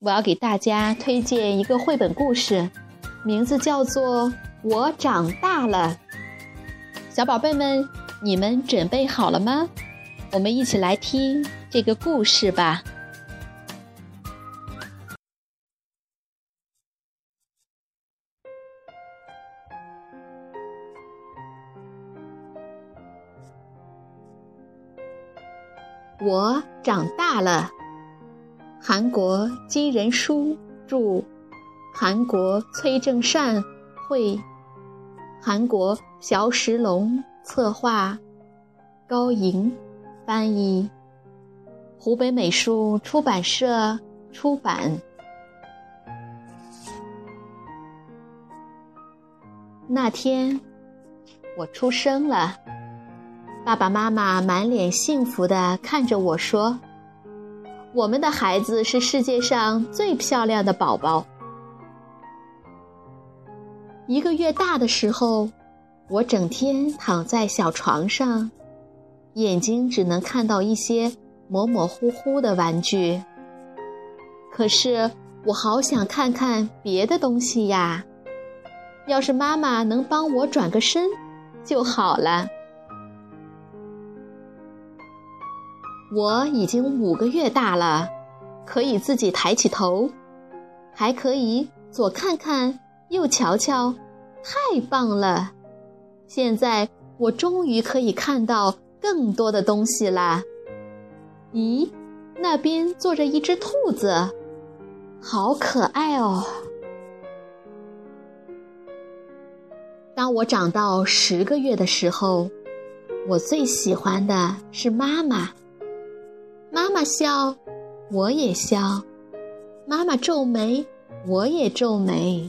我要给大家推荐一个绘本故事，名字叫做《我长大了》。小宝贝们，你们准备好了吗？我们一起来听这个故事吧。我长大了。韩国金仁书著，韩国崔正善绘，韩国朴石龙策划，高莹翻译，湖北美术出版社出版。那天，我出生了，爸爸妈妈满脸幸福的看着我说。我们的孩子是世界上最漂亮的宝宝。一个月大的时候，我整天躺在小床上，眼睛只能看到一些模模糊糊的玩具。可是我好想看看别的东西呀！要是妈妈能帮我转个身就好了。我已经五个月大了，可以自己抬起头，还可以左看看右瞧瞧，太棒了！现在我终于可以看到更多的东西啦。咦，那边坐着一只兔子，好可爱哦！当我长到十个月的时候，我最喜欢的是妈妈。妈妈笑，我也笑；妈妈皱眉，我也皱眉。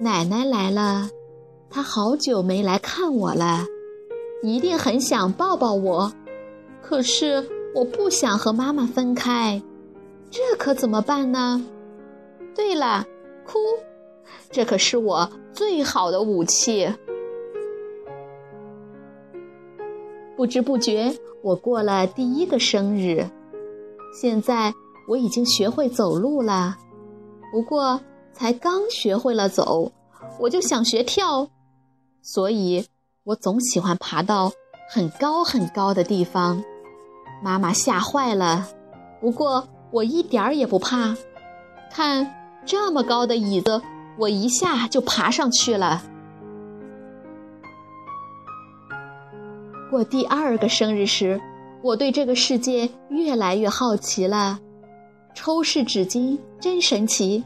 奶奶来了，她好久没来看我了，一定很想抱抱我。可是我不想和妈妈分开，这可怎么办呢？对了，哭，这可是我最好的武器。不知不觉，我过了第一个生日。现在我已经学会走路了，不过才刚学会了走，我就想学跳，所以我总喜欢爬到很高很高的地方。妈妈吓坏了，不过我一点儿也不怕。看这么高的椅子，我一下就爬上去了。过第二个生日时，我对这个世界越来越好奇了。抽式纸巾真神奇，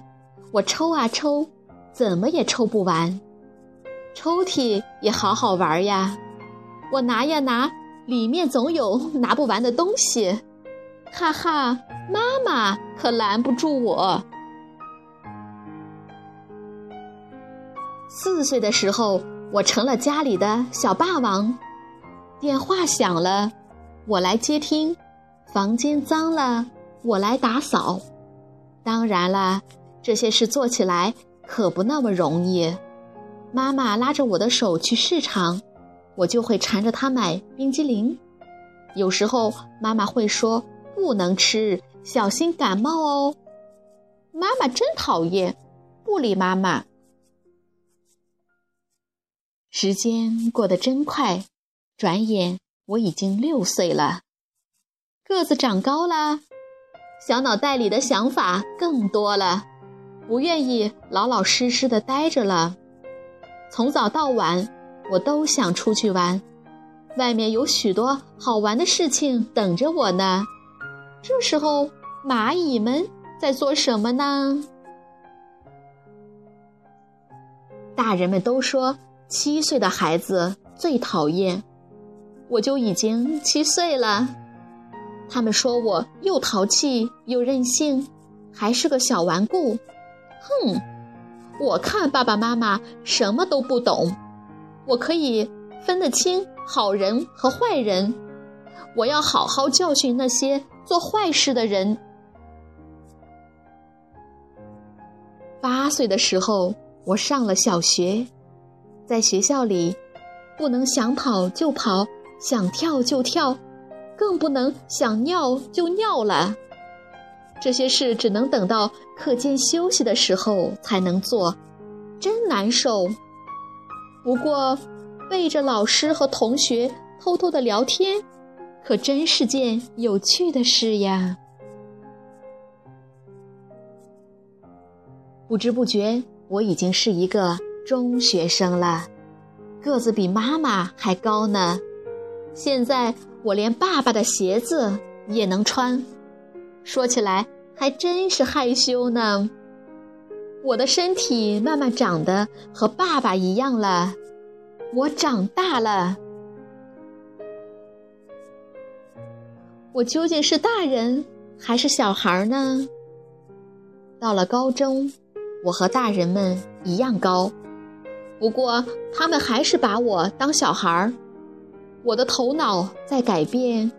我抽啊抽，怎么也抽不完。抽屉也好好玩呀，我拿呀拿，里面总有拿不完的东西。哈哈，妈妈可拦不住我。四岁的时候，我成了家里的小霸王。电话响了，我来接听。房间脏了，我来打扫。当然了，这些事做起来可不那么容易。妈妈拉着我的手去市场，我就会缠着她买冰激凌。有时候妈妈会说不能吃，小心感冒哦。妈妈真讨厌，不理妈妈。时间过得真快。转眼我已经六岁了，个子长高了，小脑袋里的想法更多了，不愿意老老实实的待着了。从早到晚，我都想出去玩，外面有许多好玩的事情等着我呢。这时候，蚂蚁们在做什么呢？大人们都说七岁的孩子最讨厌。我就已经七岁了，他们说我又淘气又任性，还是个小顽固。哼，我看爸爸妈妈什么都不懂，我可以分得清好人和坏人。我要好好教训那些做坏事的人。八岁的时候，我上了小学，在学校里，不能想跑就跑，想跳就跳，更不能想尿就尿了。这些事只能等到课间休息的时候才能做，真难受。不过，背着老师和同学偷偷的聊天。可真是件有趣的事呀！不知不觉，我已经是一个中学生了，个子比妈妈还高呢。现在我连爸爸的鞋子也能穿，说起来还真是害羞呢。我的身体慢慢长得和爸爸一样了，我长大了。我究竟是大人还是小孩呢？到了高中，我和大人们一样高，不过他们还是把我当小孩儿。我的头脑在改变，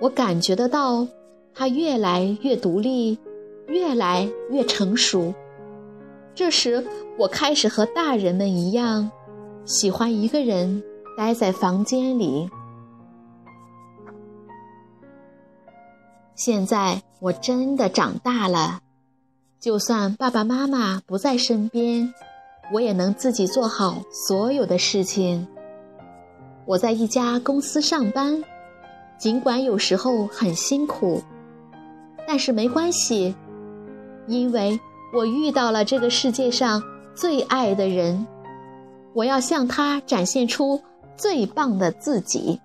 我感觉得到，它越来越独立，越来越成熟。这时，我开始和大人们一样，喜欢一个人待在房间里。现在我真的长大了，就算爸爸妈妈不在身边，我也能自己做好所有的事情。我在一家公司上班，尽管有时候很辛苦，但是没关系，因为我遇到了这个世界上最爱的人，我要向他展现出最棒的自己。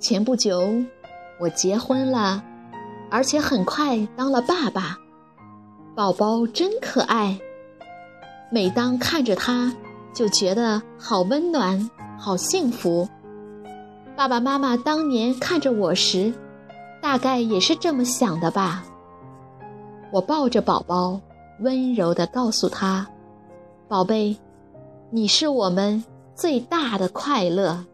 前不久，我结婚了，而且很快当了爸爸。宝宝真可爱，每当看着他，就觉得好温暖、好幸福。爸爸妈妈当年看着我时，大概也是这么想的吧。我抱着宝宝，温柔地告诉他：“宝贝，你是我们最大的快乐。”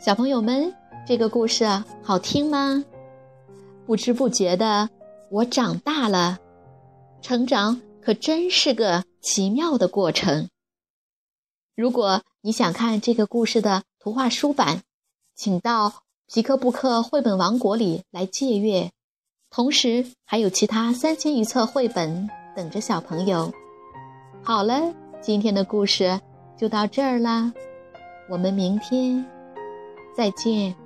小朋友们，这个故事好听吗？不知不觉的，我长大了。成长可真是个奇妙的过程。如果你想看这个故事的图画书版，请到皮克布克绘本王国里来借阅。同时，还有其他三千余册绘本等着小朋友。好了，今天的故事就到这儿啦，我们明天。再见。